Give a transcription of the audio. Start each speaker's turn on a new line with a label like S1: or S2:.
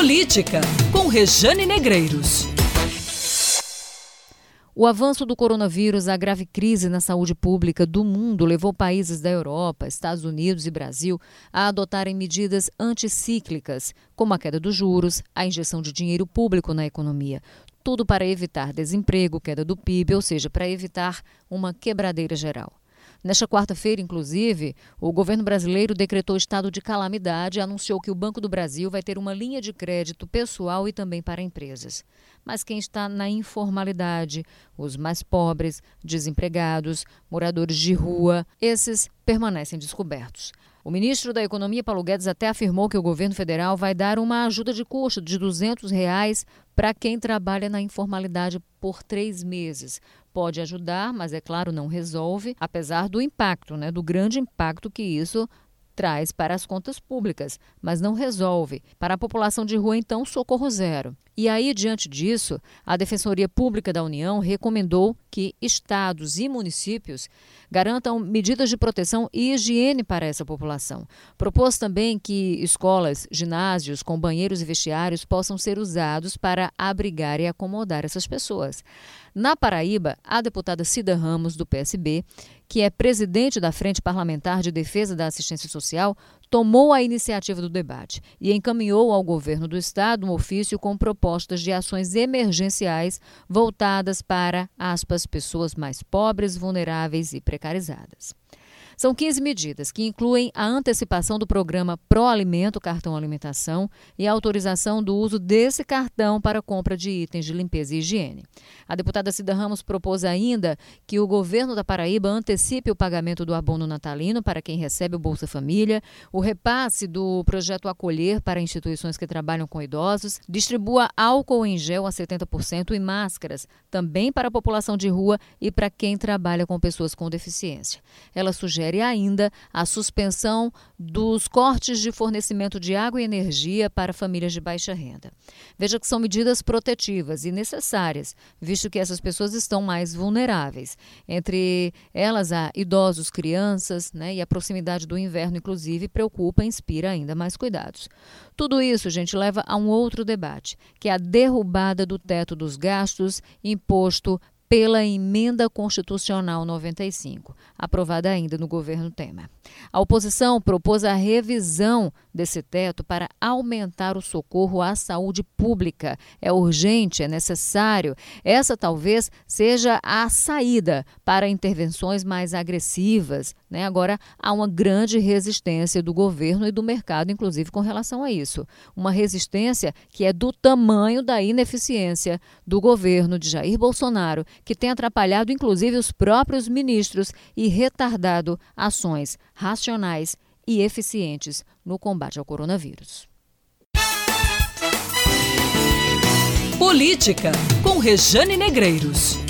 S1: Política, com Rejane Negreiros.
S2: O avanço do coronavírus, a grave crise na saúde pública do mundo levou países da Europa, Estados Unidos e Brasil a adotarem medidas anticíclicas, como a queda dos juros, a injeção de dinheiro público na economia. Tudo para evitar desemprego, queda do PIB, ou seja, para evitar uma quebradeira geral. Nesta quarta-feira, inclusive, o governo brasileiro decretou estado de calamidade e anunciou que o Banco do Brasil vai ter uma linha de crédito pessoal e também para empresas. Mas quem está na informalidade, os mais pobres, desempregados, moradores de rua, esses permanecem descobertos. O ministro da Economia, Paulo Guedes, até afirmou que o governo federal vai dar uma ajuda de custo de 200 reais para quem trabalha na informalidade por três meses. Pode ajudar, mas é claro, não resolve, apesar do impacto, né, do grande impacto que isso traz para as contas públicas, mas não resolve. Para a população de rua, então, socorro zero. E aí, diante disso, a Defensoria Pública da União recomendou que estados e municípios garantam medidas de proteção e higiene para essa população. Propôs também que escolas, ginásios com banheiros e vestiários possam ser usados para abrigar e acomodar essas pessoas. Na Paraíba, a deputada Cida Ramos, do PSB, que é presidente da Frente Parlamentar de Defesa da Assistência Social, tomou a iniciativa do debate e encaminhou ao governo do estado um ofício com propostas de ações emergenciais voltadas para, aspas, pessoas mais pobres, vulneráveis e precarizadas. São 15 medidas que incluem a antecipação do programa Pro Alimento Cartão Alimentação e a autorização do uso desse cartão para compra de itens de limpeza e higiene. A deputada Cida Ramos propôs ainda que o governo da Paraíba antecipe o pagamento do abono natalino para quem recebe o Bolsa Família, o repasse do projeto Acolher para instituições que trabalham com idosos, distribua álcool em gel a 70% e máscaras também para a população de rua e para quem trabalha com pessoas com deficiência. Ela sugere sugere ainda a suspensão dos cortes de fornecimento de água e energia para famílias de baixa renda. Veja que são medidas protetivas e necessárias, visto que essas pessoas estão mais vulneráveis. Entre elas, há idosos, crianças, né, e a proximidade do inverno, inclusive, preocupa e inspira ainda mais cuidados. Tudo isso, gente, leva a um outro debate, que é a derrubada do teto dos gastos imposto pela Emenda Constitucional 95, aprovada ainda no governo Temer. A oposição propôs a revisão desse teto para aumentar o socorro à saúde pública. É urgente, é necessário. Essa talvez seja a saída para intervenções mais agressivas. Né? Agora, há uma grande resistência do governo e do mercado, inclusive, com relação a isso. Uma resistência que é do tamanho da ineficiência do governo de Jair Bolsonaro que tem atrapalhado inclusive os próprios ministros e retardado ações racionais e eficientes no combate ao coronavírus.
S1: Política com Rejane Negreiros.